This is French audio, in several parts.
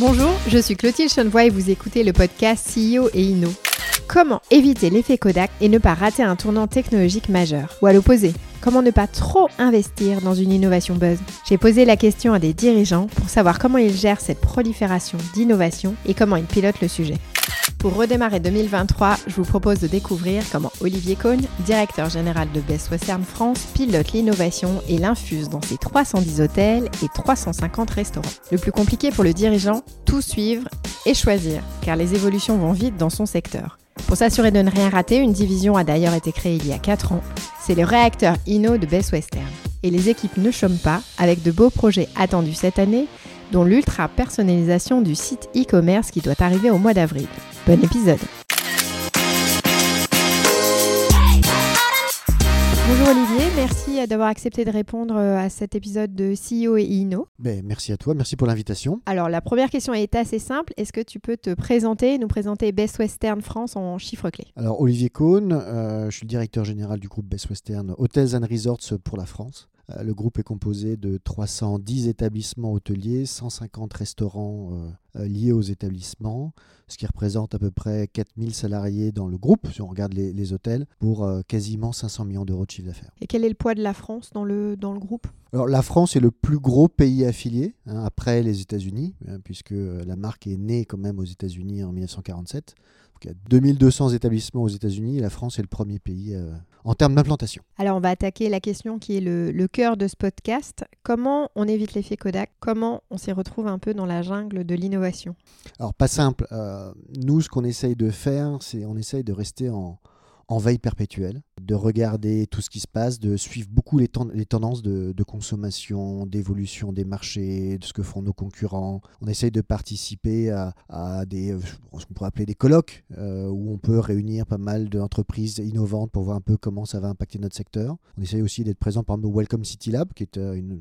Bonjour, je suis Clotilde Chenevoix et vous écoutez le podcast CEO et Inno. Comment éviter l'effet Kodak et ne pas rater un tournant technologique majeur Ou à l'opposé, comment ne pas trop investir dans une innovation buzz J'ai posé la question à des dirigeants pour savoir comment ils gèrent cette prolifération d'innovation et comment ils pilotent le sujet. Pour redémarrer 2023, je vous propose de découvrir comment Olivier Cohn, directeur général de Best Western France, pilote l'innovation et l'infuse dans ses 310 hôtels et 350 restaurants. Le plus compliqué pour le dirigeant, tout suivre et choisir, car les évolutions vont vite dans son secteur. Pour s'assurer de ne rien rater, une division a d'ailleurs été créée il y a 4 ans. C'est le réacteur Inno de Best Western. Et les équipes ne chôment pas, avec de beaux projets attendus cette année, dont l'ultra personnalisation du site e-commerce qui doit arriver au mois d'avril. Bon épisode Bonjour Olivier, merci d'avoir accepté de répondre à cet épisode de CEO et Inno. Ben, merci à toi, merci pour l'invitation. Alors la première question est assez simple, est-ce que tu peux te présenter, nous présenter Best Western France en chiffres clés? Alors Olivier Cohn, euh, je suis le directeur général du groupe Best Western Hotels and Resorts pour la France. Euh, le groupe est composé de 310 établissements hôteliers, 150 restaurants euh, euh, liés aux établissements, ce qui représente à peu près 4000 salariés dans le groupe, si on regarde les, hôtels, pour quasiment 500 millions d'euros de chiffre d'affaires. Et quel est le poids de la France dans le, dans le groupe? Alors, la France est le plus gros pays affilié, hein, après les États-Unis, hein, puisque la marque est née quand même aux États-Unis en 1947. Il y a 2200 établissements aux États-Unis la France est le premier pays en termes d'implantation. Alors on va attaquer la question qui est le, cœur de ce podcast. Comment on évite l'effet Kodak? Comment on s'y retrouve un peu dans la jungle de l'innovation? Alors pas simple. Euh, nous, ce qu'on essaye de faire, c'est on essaye de rester en, en veille perpétuelle, de regarder tout ce qui se passe, de suivre beaucoup les, tendances de, consommation, d'évolution des marchés, de ce que font nos concurrents. On essaye de participer à, des, euh, ce qu'on pourrait appeler des colloques, euh, où on peut réunir pas mal d'entreprises innovantes pour voir un peu comment ça va impacter notre secteur. On essaye aussi d'être présent par exemple au Welcome City Lab, qui est euh, une,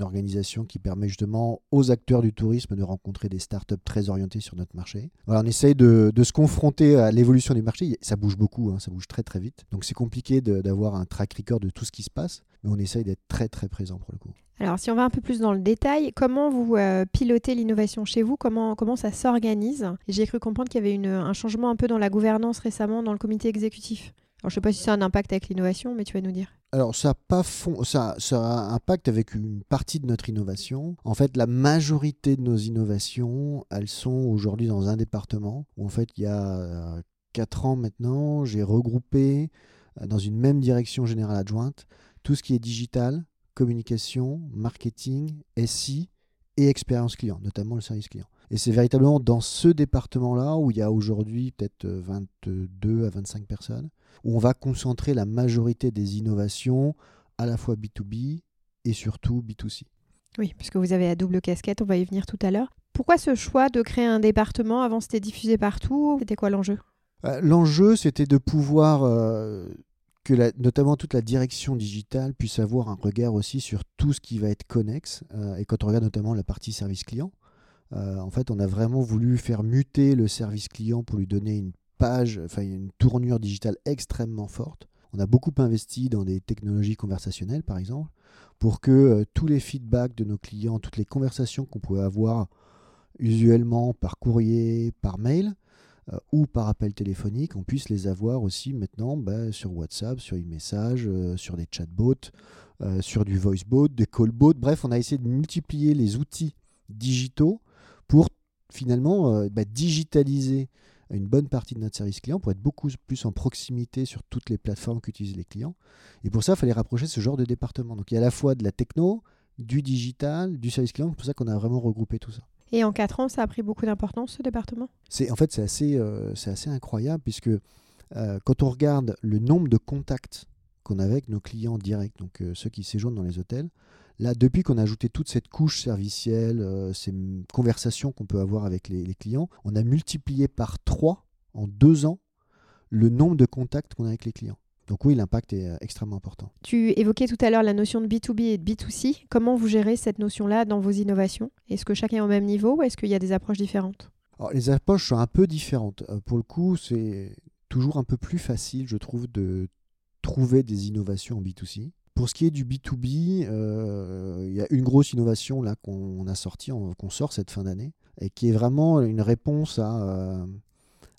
organisation qui permet justement aux acteurs du tourisme de rencontrer des startups très orientées sur notre marché. On essaye de, se confronter à l'évolution du marché. Ça bouge beaucoup, hein, ça bouge très très vite. Donc c'est compliqué d'avoir un track record de tout ce qui se passe, mais on essaye d'être très très présent pour le coup. Alors si on va un peu plus dans le détail, comment vous euh, pilotez l'innovation chez vous? Comment, comment ça s'organise? J'ai cru comprendre qu'il y avait une, un changement un peu dans la gouvernance récemment dans le comité exécutif. Alors, je ne sais pas si ça a un impact avec l'innovation, mais tu vas nous dire. Alors, ça a, pas fond, ça, ça a un impact avec une partie de notre innovation. En fait, la majorité de nos innovations, elles sont aujourd'hui dans un département où, en fait, il y a 4 ans maintenant, j'ai regroupé euh, dans une même direction générale adjointe tout ce qui est digital, communication, marketing, SI et expérience client, notamment le service client. Et c'est véritablement dans ce département-là où il y a aujourd'hui peut-être 22 à 25 personnes, où on va concentrer la majorité des innovations à la fois B2B et surtout B2C. Oui, puisque vous avez la double casquette, on va y venir tout à l'heure. Pourquoi ce choix de créer un département? Avant, c'était diffusé partout. C'était quoi l'enjeu? Euh, l'enjeu, c'était de pouvoir euh, que notamment toute la direction digitale puisse avoir un regard aussi sur tout ce qui va être connexe. Euh, et quand on regarde notamment la partie service client, en fait, on a vraiment voulu faire muter le service client pour lui donner une page, enfin une tournure digitale extrêmement forte. On a beaucoup investi dans des technologies conversationnelles, par exemple, pour que tous les feedbacks de nos clients, toutes les conversations qu'on pouvait avoir usuellement par courrier, par mail, euh, ou par appel téléphonique, on puisse les avoir aussi maintenant bah, sur WhatsApp, sur e-message, euh, sur des chatbots, euh, sur du voicebot, des callbots. Bref, on a essayé de multiplier les outils digitaux pour finalement bah, digitaliser une bonne partie de notre service client pour être beaucoup plus en proximité sur toutes les plateformes qu'utilisent les clients. Et pour ça, il fallait rapprocher ce genre de département. Donc il y a à la fois de la techno, du digital, du service client. C'est pour ça qu'on a vraiment regroupé tout ça. Et en 4 ans, ça a pris beaucoup d'importance, ce département? C'est, En fait, c'est assez, euh, incroyable, puisque euh, quand on regarde le nombre de contacts qu'on a avec nos clients directs, donc euh, ceux qui séjournent dans les hôtels, là, depuis qu'on a ajouté toute cette couche servicielle, ces conversations qu'on peut avoir avec les, les clients, on a multiplié par 3 en 2 ans le nombre de contacts qu'on a avec les clients. Donc oui, l'impact est euh, extrêmement important. Tu évoquais tout à l'heure la notion de B2B et de B2C. Comment vous gérez cette notion-là dans vos innovations? Est-ce que chacun est au même niveau ou est-ce qu'il y a des approches différentes? Les approches sont un peu différentes. Euh, pour le coup, c'est toujours un peu plus facile, je trouve, de trouver des innovations en B2C. Pour ce qui est du B2B, euh, il y a une grosse innovation là qu'on a sortie, qu'on sort cette fin d'année, et qui est vraiment une réponse à,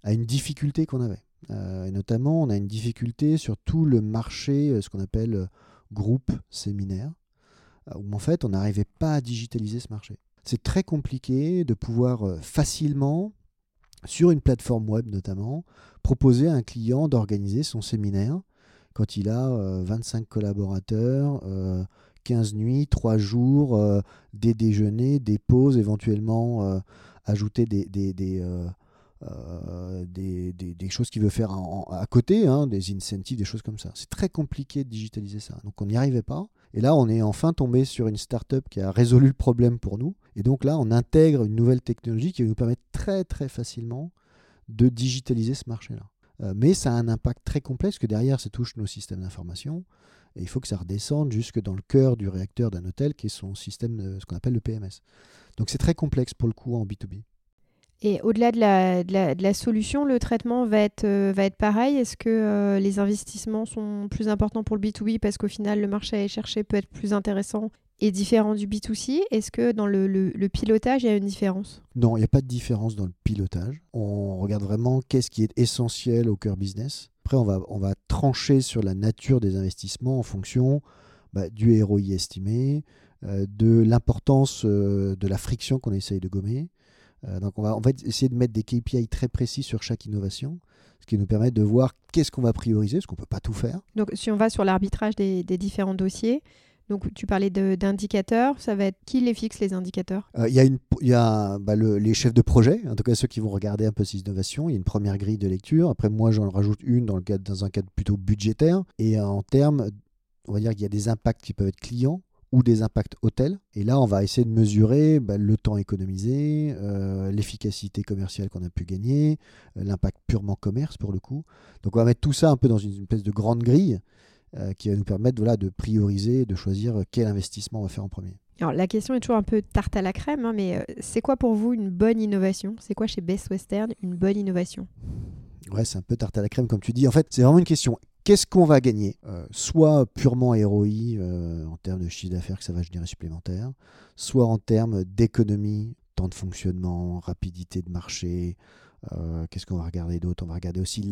à une difficulté qu'on avait. Et notamment, on a une difficulté sur tout le marché, ce qu'on appelle groupe séminaire, où en fait, on n'arrivait pas à digitaliser ce marché. C'est très compliqué de pouvoir facilement, sur une plateforme web notamment, proposer à un client d'organiser son séminaire quand il a 25 euh, collaborateurs, 15 euh, nuits, 3 jours, euh, des déjeuners, des pauses, éventuellement ajouter des, des, choses qu'il veut faire à côté, hein, des incentives, des choses comme ça. C'est très compliqué de digitaliser ça. Donc on n'y arrivait pas. Et là, on est enfin tombé sur une startup qui a résolu le problème pour nous. Et donc là, on intègre une nouvelle technologie qui va nous permettre très très facilement de digitaliser ce marché-là. Euh, mais ça a un impact très complexe que derrière, ça touche nos systèmes d'information. Et il faut que ça redescende jusque dans le cœur du réacteur d'un hôtel, qui est son système, ce qu'on appelle le PMS. Donc c'est très complexe pour le coup en B2B. Et au-delà de la, de, la, solution, le traitement va être, euh, va être pareil? Est-ce que euh, les investissements sont plus importants pour le B2B parce qu'au final, le marché à aller chercher peut être plus intéressant est différent du B2C. Est-ce que dans le, pilotage, il y a une différence? Non, il n'y a pas de différence dans le pilotage. On regarde vraiment qu'est-ce qui est essentiel au cœur business. Après, on va, on va trancher sur la nature des investissements en fonction bah, du ROI estimé, euh, de l'importance de la friction qu'on essaye de gommer. Euh, donc, on va, on va essayer de mettre des KPI très précis sur chaque innovation ce qui nous permet de voir qu'est-ce qu'on va prioriser, parce qu'on ne peut pas tout faire. Donc si on va sur l'arbitrage des, différents dossiers, donc tu parlais d'indicateurs, ça va être qui les fixe les indicateurs? Euh, Il y a, une, y a bah, les chefs de projet, en tout cas ceux qui vont regarder un peu ces innovations. Il y a une première grille de lecture. Après moi j'en rajoute une dans, le cadre, dans un cadre plutôt budgétaire. Et en termes, on va dire qu'il y a des impacts qui peuvent être clients ou des impacts hôtels. Et là, on va essayer de mesurer bah, le temps économisé, euh, l'efficacité commerciale qu'on a pu gagner, euh, l'impact purement commerce pour le coup. Donc on va mettre tout ça un peu dans une espèce de grande grille euh, qui va nous permettre voilà, de prioriser, de choisir quel investissement on va faire en premier. Alors la question est toujours un peu tarte à la crème, hein, mais c'est quoi pour vous une bonne innovation? C'est quoi chez Best Western une bonne innovation? Ouais, c'est un peu tarte à la crème comme tu dis. En fait, c'est vraiment une question. Qu'est-ce qu'on va gagner? Euh, Soit purement ROI en termes de chiffre d'affaires que ça va générer supplémentaire, soit en termes d'économie, temps de fonctionnement, rapidité de marché, euh, qu'est-ce qu'on va regarder d'autre? On va regarder aussi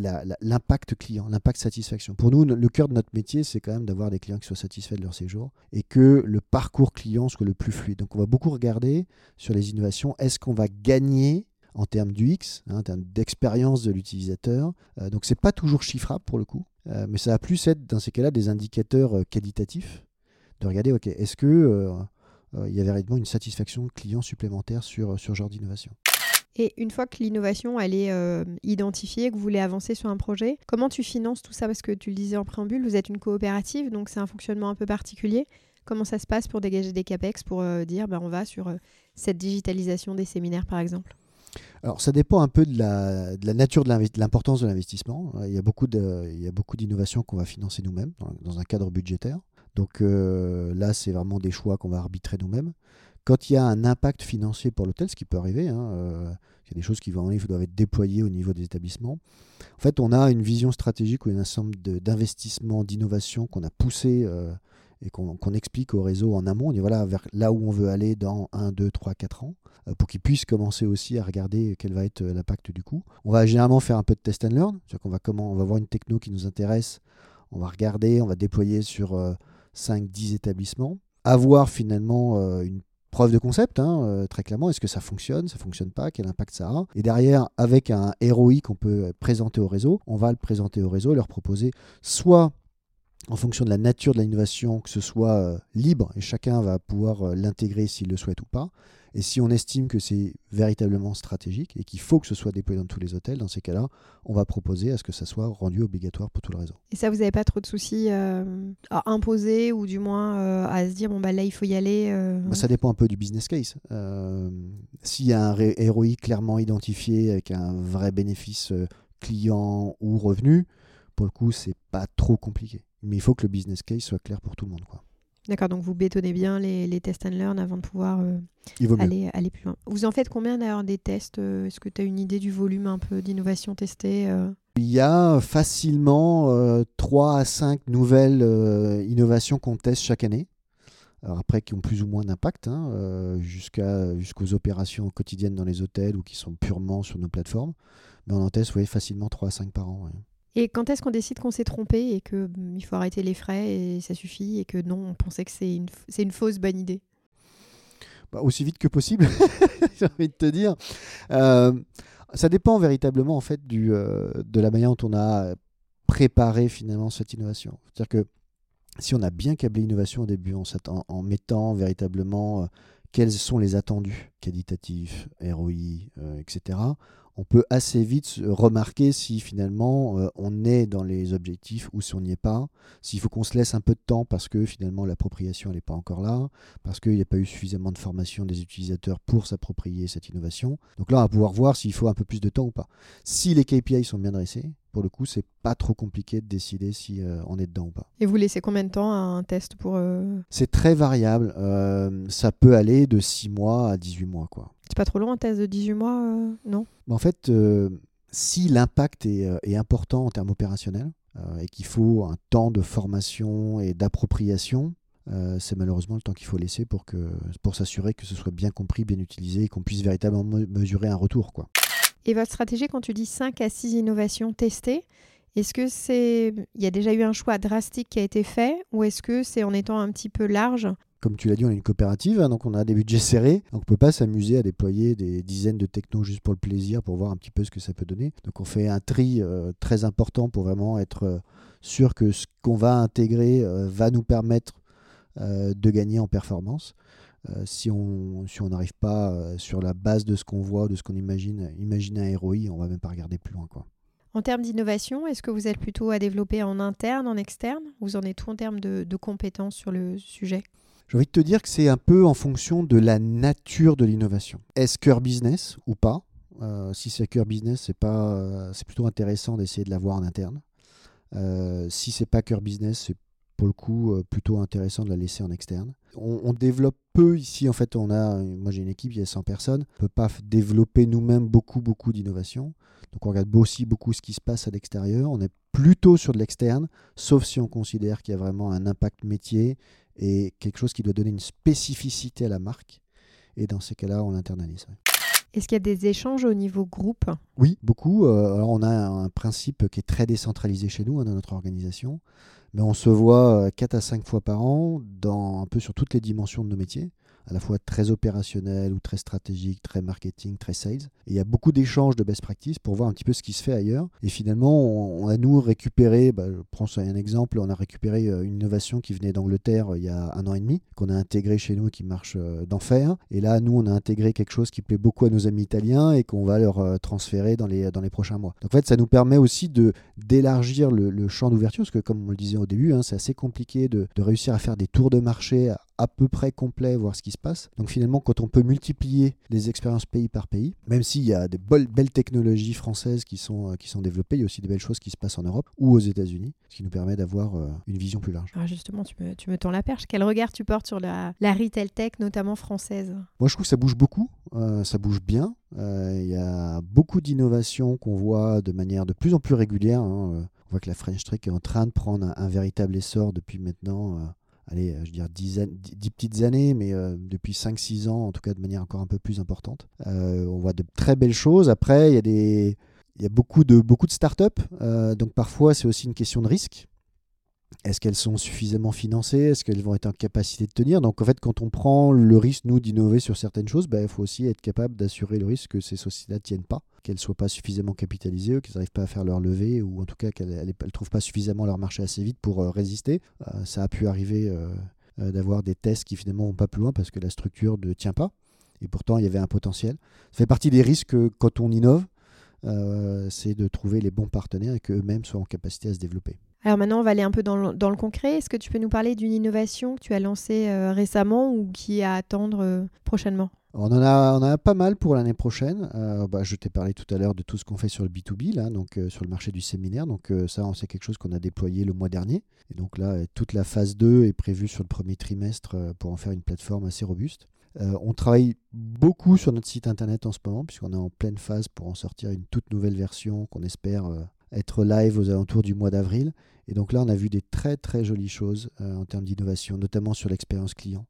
l'impact client, l'impact satisfaction. Pour nous, le cœur de notre métier, c'est quand même d'avoir des clients qui soient satisfaits de leur séjour et que le parcours client soit le plus fluide. Donc on va beaucoup regarder sur les innovations, est-ce qu'on va gagner en termes d'UX, hein, en termes d'expérience de l'utilisateur? Euh, donc c'est pas toujours chiffrable pour le coup, euh, mais ça va plus être dans ces cas-là des indicateurs qualitatifs de regarder, ok, est-ce que il y a véritablement une satisfaction client supplémentaire sur, sur ce genre d'innovation? Et une fois que l'innovation elle est euh, identifiée, que vous voulez avancer sur un projet, comment tu finances tout ça? Parce que tu le disais en préambule, vous êtes une coopérative, donc c'est un fonctionnement un peu particulier. Comment ça se passe pour dégager des capex, pour euh, dire ben, on va sur euh, cette digitalisation des séminaires par exemple? Alors ça dépend un peu de la, nature de l'importance de l'investissement. Il y a beaucoup d'innovations qu'on va financer nous-mêmes dans, un cadre budgétaire. Donc là, c'est vraiment des choix qu'on va arbitrer nous-mêmes. Quand il y a un impact financier pour l'hôtel, ce qui peut arriver, hein, euh, il y a des choses qui vont, doivent être déployées au niveau des établissements. En fait, on a une vision stratégique ou un ensemble d'investissements, d'innovation qu'on a poussé euh, et qu'on explique au réseau en amont. On dit voilà vers là où on veut aller dans 1, 2, 3, 4 ans euh, pour qu'ils puissent commencer aussi à regarder quel va être l'impact du coup. On va généralement faire un peu de test and learn, c'est-à-dire qu'on va, on va voir une techno qui nous intéresse, on va regarder, on va déployer sur 5, 10 établissements avoir finalement une preuve de concept, hein, euh, très clairement. Est-ce que ça fonctionne, ça fonctionne pas, quel impact ça a Et derrière, avec un ROI qu'on peut présenter au réseau, on va le présenter au réseau leur proposer soit en fonction de la nature de l'innovation, que ce soit euh, libre et chacun va pouvoir euh, l'intégrer s'il le souhaite ou pas, et si on estime que c'est véritablement stratégique et qu'il faut que ce soit déployé dans tous les hôtels, dans ces cas-là, on va proposer à ce que ça soit rendu obligatoire pour tout le réseau. Et ça, vous n'avez pas trop de soucis euh, à imposer ou du moins à se dire, bon, bah, là, il faut y aller bah, Ça dépend un peu du business case. S'il y a un ROI clairement identifié avec un vrai bénéfice client ou revenu, pour le coup, c'est pas trop compliqué. Mais il faut que le business case soit clair pour tout le monde. Quoi. D'accord, donc vous bétonnez bien les, les tests and learn avant de pouvoir euh, aller, aller plus loin. Vous en faites combien d'ailleurs des tests euh, Est-ce que tu as une idée du volume un peu d'innovation testée euh? Il y a facilement 3 à 5 nouvelles innovations qu'on teste chaque année. Alors après, qui ont plus ou moins d'impact, hein, jusqu'à, jusqu'aux opérations quotidiennes dans les hôtels ou qui sont purement sur nos plateformes. Mais on en teste facilement 3 à 5 par an. Et quand est-ce qu'on décide qu'on s'est trompé et qu'il mm, faut arrêter les frais et ça suffit et que non, on pensait que c'est une, fausse bonne idée? Bah, Aussi vite que possible, j'ai envie de te dire. Euh, ça dépend véritablement en fait du, euh, de la manière dont on a préparé finalement cette innovation. C'est-à-dire que si on a bien câblé l'innovation au début en, mettant véritablement euh, quels sont les attendus qualitatifs, ROI, etc., on peut assez vite remarquer si finalement euh, on est dans les objectifs ou si on n'y est pas, s'il faut qu'on se laisse un peu de temps parce que finalement l'appropriation n'est pas encore là, parce qu'il n'y a pas eu suffisamment de formation des utilisateurs pour s'approprier cette innovation. Donc là, on va pouvoir voir s'il faut un peu plus de temps ou pas. Si les KPI sont bien dressés, pour le coup, c'est pas trop compliqué de décider si euh, on est dedans ou pas. Et vous laissez combien de temps à un test pour... Euh, c'est très variable. ça peut aller de 6 mois à 18 mois. quoi. C'est pas trop long un test de 18 mois, euh, non? En fait, euh, si l'impact euh, est, important en termes opérationnels et qu'il faut un temps de formation et d'appropriation, c'est malheureusement le temps qu'il faut laisser pour, que, pour s'assurer que ce soit bien compris, bien utilisé et qu'on puisse véritablement mesurer un retour. Quoi. Et votre stratégie, quand tu dis 5 à 6 innovations testées, est-ce que c'est il y a déjà eu un choix drastique qui a été fait ou est-ce que c'est en étant un petit peu large comme tu l'as dit, on est une coopérative, hein, donc on a des budgets serrés. Donc on ne peut pas s'amuser à déployer des dizaines de technos juste pour le plaisir, pour voir un petit peu ce que ça peut donner. Donc on fait un tri euh, très important pour vraiment être euh, sûr que ce qu'on va intégrer euh, va nous permettre de gagner en performance. si on si n'arrive pas sur la base de ce qu'on voit, de ce qu'on imagine, imaginer un ROI, on va même pas regarder plus loin. Quoi. En termes d'innovation, est-ce que vous êtes plutôt à développer en interne, en externe? Vous en êtes tout en termes de compétences sur le sujet? J'ai envie de te dire que c'est un peu en fonction de la nature de l'innovation. Est-ce cœur business ou pas? Euh, Si c'est cœur business, euh, c'est plutôt intéressant d'essayer de l'avoir en interne. Euh, si c'est pas cœur business, c'est pour le coup euh, plutôt intéressant de la laisser en externe. On, développe peu ici, en fait, on a, moi j'ai une équipe, il y a 100 personnes, on ne peut pas développer nous-mêmes beaucoup, beaucoup d'innovation. Donc on regarde aussi beaucoup ce qui se passe à l'extérieur. On est plutôt sur de l'externe, sauf si on considère qu'il y a vraiment un impact métier et quelque chose qui doit donner une spécificité à la marque. Et dans ces cas-là, on l'internalise. Est-ce qu'il y a des échanges au niveau groupe? Oui, beaucoup. Euh, alors on a un principe qui est très décentralisé chez nous, hein, dans notre organisation, mais on se voit 4 euh, à 5 fois par an, dans, un peu sur toutes les dimensions de nos métiers à la fois très opérationnel ou très stratégique, très marketing, très sales. Et il y a beaucoup d'échanges de best practices pour voir un petit peu ce qui se fait ailleurs. Et finalement, on, a nous récupéré, bah, je prends un exemple, on a récupéré euh, une innovation qui venait d'Angleterre euh, il y a un an et demi, qu'on a intégré chez nous et qui marche euh, d'enfer. Et là, nous, on a intégré quelque chose qui plaît beaucoup à nos amis italiens et qu'on va leur transférer dans les, dans les prochains mois. Donc en fait, ça nous permet aussi d'élargir le, champ d'ouverture, parce que comme on le disait au début, hein, c'est assez compliqué de réussir à faire des tours de marché à peu près complet, voir ce qui se passe. Donc finalement, quand on peut multiplier les expériences pays par pays, même s'il y a des belles, technologies françaises qui sont, euh, qui sont développées, il y a aussi des belles choses qui se passent en Europe ou aux États-Unis, ce qui nous permet d'avoir euh, une vision plus large. Ah, justement, tu me, tu me tends la perche. Quel regard tu portes sur la, la retail tech, notamment française? Moi, je trouve que ça bouge beaucoup, euh, ça bouge bien. Il y a beaucoup d'innovations qu'on voit de manière de plus en plus régulière. Hein. On voit que la French Tech est en train de prendre un, véritable essor depuis maintenant allez, euh, je veux dire 10, petites années, mais euh, depuis 5-6 ans, en tout cas de manière encore un peu plus importante. Euh, on voit de très belles choses. Après, il y a, des, il y a beaucoup de, beaucoup de startups, donc parfois c'est aussi une question de risque. Est-ce qu'elles sont suffisamment financées? Est-ce qu'elles vont être en capacité de tenir? Donc en fait, quand on prend le risque, nous, d'innover sur certaines choses, ben, il faut aussi être capable d'assurer le risque que ces sociétés ne tiennent pas, qu'elles ne soient pas suffisamment capitalisées, qu'elles n'arrivent pas à faire leur levée, ou en tout cas qu'elles ne trouvent pas suffisamment leur marché assez vite pour euh, résister. Euh, ça a pu arriver euh, d'avoir des tests qui finalement vont pas plus loin parce que la structure ne tient pas. Et pourtant, il y avait un potentiel. Ça fait partie des risques quand on innove, c'est de trouver les bons partenaires et qu'eux-mêmes soient en capacité à se développer. Alors maintenant, on va aller un peu dans le, concret. Est-ce que tu peux nous parler d'une innovation que tu as lancée euh, récemment ou qui est à attendre euh, prochainement? On en, a, on a pas mal pour l'année prochaine. Euh, bah, je t'ai parlé tout à l'heure de tout ce qu'on fait sur le B2B, là, donc sur le marché du séminaire. Donc ça, c'est quelque chose qu'on a déployé le mois dernier. Et donc là, toute la phase 2 est prévue sur le premier trimestre pour en faire une plateforme assez robuste. on travaille beaucoup sur notre site internet en ce moment, puisqu'on est en pleine phase pour en sortir une toute nouvelle version qu'on espère être live aux alentours du mois d'avril. Et donc là, on a vu des très très jolies choses en termes d'innovation, notamment sur l'expérience client,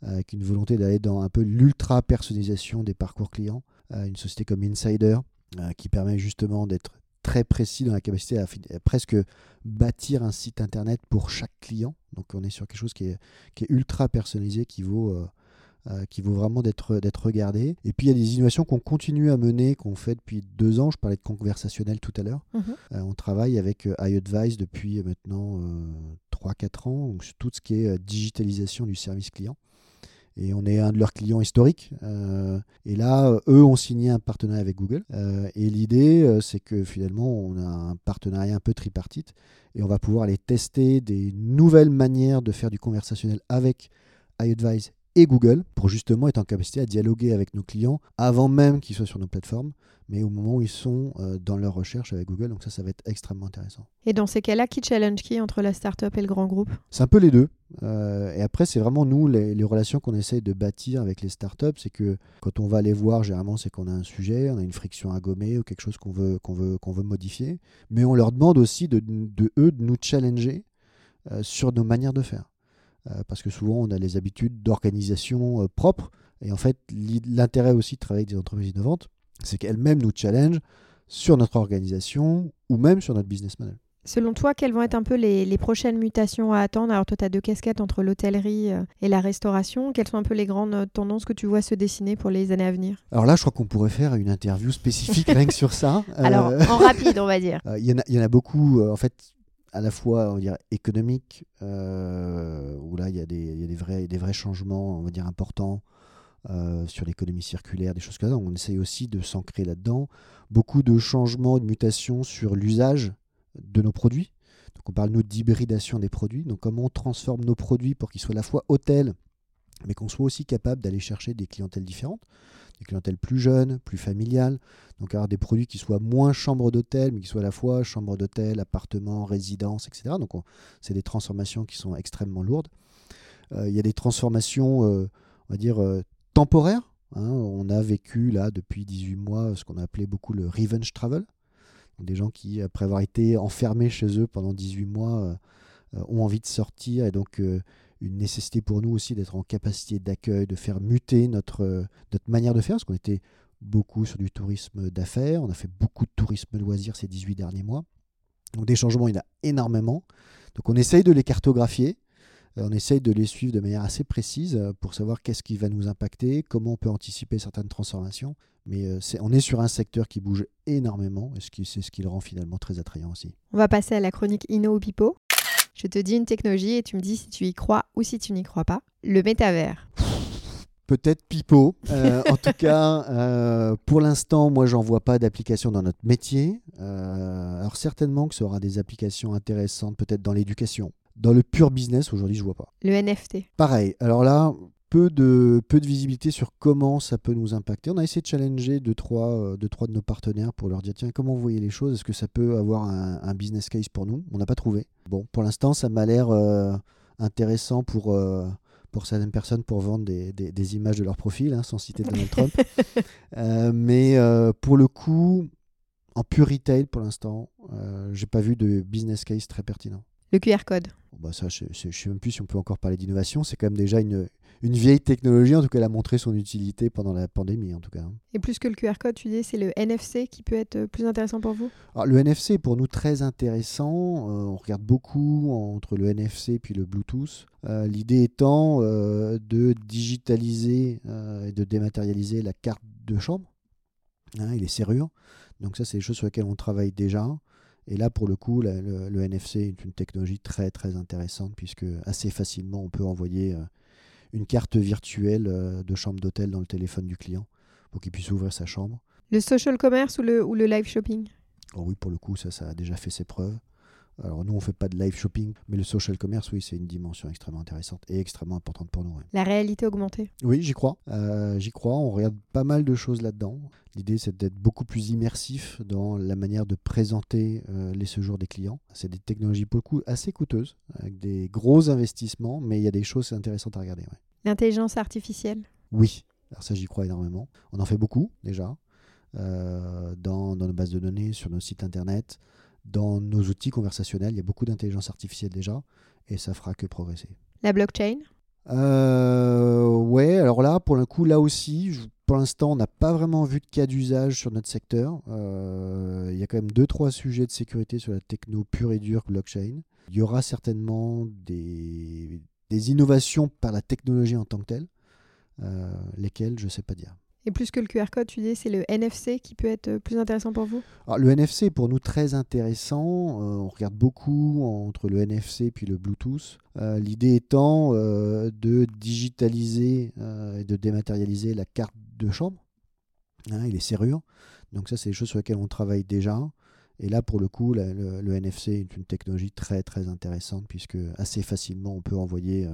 avec une volonté d'aller dans un peu l'ultra personnalisation des parcours clients. une société comme Insider, qui permet justement d'être très précis dans la capacité à, presque bâtir un site internet pour chaque client. Donc on est sur quelque chose qui est, qui est ultra personnalisé, qui vaut, euh, euh, qui vaut vraiment d'être regardé. Et puis il y a des innovations qu'on continue à mener, qu'on fait depuis deux ans. Je parlais de conversationnel tout à l'heure. Mhm. Euh, on travaille avec iAdvice depuis maintenant 3-4 ans, sur tout ce qui est digitalisation du service client et on est un de leurs clients historiques. Euh, et là, eux ont signé un partenariat avec Google. Euh, et l'idée, euh, c'est que finalement, on a un partenariat un peu tripartite et on va pouvoir aller tester des nouvelles manières de faire du conversationnel avec iAdvise et Google pour justement être en capacité à dialoguer avec nos clients avant même qu'ils soient sur nos plateformes mais au moment où ils sont euh, dans leur recherche avec Google. Donc ça, ça va être extrêmement intéressant. Et dans ces cas-là, qui challenge qui entre la startup et le grand groupe? C'est un peu les deux. Euh, et après, c'est vraiment nous, les, relations qu'on essaye de bâtir avec les startups, c'est que quand on va les voir, généralement, c'est qu'on a un sujet, on a une friction à gommer ou quelque chose qu'on veut, qu'on veut, qu'on veut modifier. Mais on leur demande aussi de, de eux de nous challenger euh, sur nos manières de faire. Parce que souvent, on a les habitudes d'organisation propres. Et en fait, l'intérêt aussi de travailler avec des entreprises innovantes, c'est qu'elle-même nous challenge sur notre organisation ou même sur notre business model. Selon toi, quelles vont être un peu les, prochaines mutations à attendre? Alors toi, tu as deux casquettes entre l'hôtellerie euh, et la restauration. Quelles sont un peu les grandes euh, tendances que tu vois se dessiner pour les années à venir? Alors là, je crois qu'on pourrait faire une interview spécifique rien que sur ça. Alors, euh, en rapide, on va dire. Il y, en a beaucoup, en fait, à la fois, on va dire, économiques, où là, il y a, des, y a des, vrais, des vrais changements, on va dire, importants euh, sur l'économie circulaire, des choses comme ça. On essaye aussi de s'ancrer là-dedans. Beaucoup de changements, de mutations sur l'usage de nos produits. Donc on parle nous d'hybridation des produits. Donc comment on transforme nos produits pour qu'ils soient à la fois hôtels, mais qu'on soit aussi capable d'aller chercher des clientèles différentes, des clientèles plus jeunes, plus familiales. Donc avoir des produits qui soient moins chambre d'hôtel, mais qui soient à la fois chambre d'hôtel, appartement, résidence, etc. Donc c'est des transformations qui sont extrêmement lourdes. Euh, il y a des transformations, euh, on va dire, temporaire. Hein. on a vécu là depuis 18 mois ce qu'on a appelé beaucoup le revenge travel. des gens qui, après avoir été enfermés chez eux pendant 18 mois, euh, euh, ont envie de sortir. Et donc, euh, une nécessité pour nous aussi d'être en capacité d'accueil, de faire muter notre, notre manière de faire, parce qu'on était beaucoup sur du tourisme d'affaires. On a fait beaucoup de tourisme loisirs ces 18 derniers mois. Donc, des changements, il y en a énormément. Donc, on essaye de les cartographier. Euh, on essaye de les suivre de manière assez précise euh, pour savoir qu'est-ce qui va nous impacter, comment on peut anticiper certaines transformations. Mais euh, on est sur un secteur qui bouge énormément et c'est ce qui le rend finalement très attrayant aussi. On va passer à la chronique Inno ou Pipo. Je te dis une technologie et tu me dis si tu y crois ou si tu n'y crois pas. Le métavers. Peut-être Pipo. en tout cas, pour l'instant, moi, j'en vois pas d'application dans notre métier. alors certainement que ça aura des applications intéressantes, peut-être dans l'éducation. Dans le pur business, aujourd'hui, je vois pas. Le NFT. Pareil. Alors là, peu de, peu de visibilité sur comment ça peut nous impacter. On a essayé de challenger deux, trois, euh, deux, trois de nos partenaires pour leur dire tiens, comment vous voyez les choses? Est-ce que ça peut avoir un, business case pour nous? On n'a pas trouvé. Bon, pour l'instant, ça m'a l'air euh, intéressant pour, euh, pour certaines personnes pour vendre des, des, images de leur profil, hein, sans citer Donald Trump. mais pour le coup, en pur retail, pour l'instant, j'ai pas vu de business case très pertinent. Le QR code. Bah ça, je ne sais même plus si on peut encore parler d'innovation. C'est quand même déjà une, une vieille technologie. En tout cas, elle a montré son utilité pendant la pandémie, en tout cas. Et plus que le QR code, tu dis, c'est le NFC qui peut être plus intéressant pour vous? Alors, Le NFC est pour nous très intéressant. Euh, on regarde beaucoup entre le NFC et le Bluetooth. Euh, l'idée étant euh, de digitaliser et de dématérialiser la carte de chambre hein, et les serrures. Donc ça, c'est des choses sur lesquelles on travaille déjà. Et là, pour le coup, le, NFC est une technologie très très intéressante puisque assez facilement on peut envoyer euh, une carte virtuelle euh, de chambre d'hôtel dans le téléphone du client pour qu'il puisse ouvrir sa chambre. Le social commerce ou le, ou le live shopping? Oh Oui, pour le coup, ça, ça a déjà fait ses preuves. Alors nous, on ne fait pas de live shopping, mais le social commerce, oui, c'est une dimension extrêmement intéressante et extrêmement importante pour nous. La réalité augmentée Oui, j'y crois. Euh, j'y crois. On regarde pas mal de choses là-dedans. L'idée, c'est d'être beaucoup plus immersif dans la manière de présenter euh, les séjours des clients. C'est des technologies pour le coup assez coûteuses, avec des gros investissements, mais il y a des choses intéressantes à regarder. L'intelligence artificielle Oui, alors ça j'y crois énormément. On en fait beaucoup déjà, euh, dans, dans, nos bases de données, sur nos sites internet. Dans nos outils conversationnels, il y a beaucoup d'intelligence artificielle déjà, et ça fera que progresser. La blockchain? Euh, Ouais, alors là, pour le coup, là aussi, pour l'instant, on n'a pas vraiment vu de cas d'usage sur notre secteur. Euh, il y a quand même deux, trois sujets de sécurité sur la techno pure et dure blockchain. Il y aura certainement des, des innovations par la technologie en tant que telle, euh, lesquelles je ne sais pas dire. Et plus que le QR code, tu dis, c'est le NFC qui peut être plus intéressant pour vous? Alors, Le NFC est pour nous très intéressant. Euh, on regarde beaucoup entre le NFC puis le Bluetooth. Euh, l'idée étant euh, de digitaliser et de dématérialiser la carte de chambre hein, et les serrures. Donc ça, c'est des choses sur lesquelles on travaille déjà. Et là, pour le coup, le, le, NFC est une technologie très très intéressante puisque assez facilement, on peut envoyer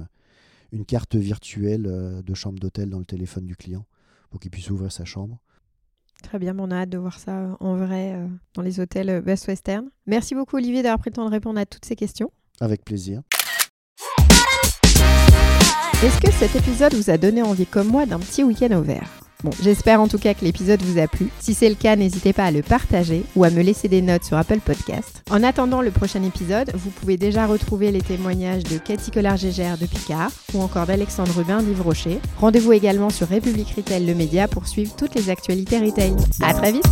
une carte virtuelle de chambre d'hôtel dans le téléphone du client pour qu'il puisse ouvrir sa chambre. Très bien, on a hâte de voir ça euh, en vrai euh, dans les hôtels euh, Best Western. Merci beaucoup Olivier d'avoir pris le temps de répondre à toutes ces questions. Avec plaisir. Est-ce que cet épisode vous a donné envie comme moi d'un petit week-end au vert? Bon, j'espère en tout cas que l'épisode vous a plu. Si c'est le cas, n'hésitez pas à le partager ou à me laisser des notes sur Apple Podcast. En attendant le prochain épisode, vous pouvez déjà retrouver les témoignages de Cathy Collard-Gégère de Picard ou encore d'Alexandre Rubin d'Yves Rocher. Rendez-vous également sur République Retail, le média, pour suivre toutes les actualités retail. À très vite!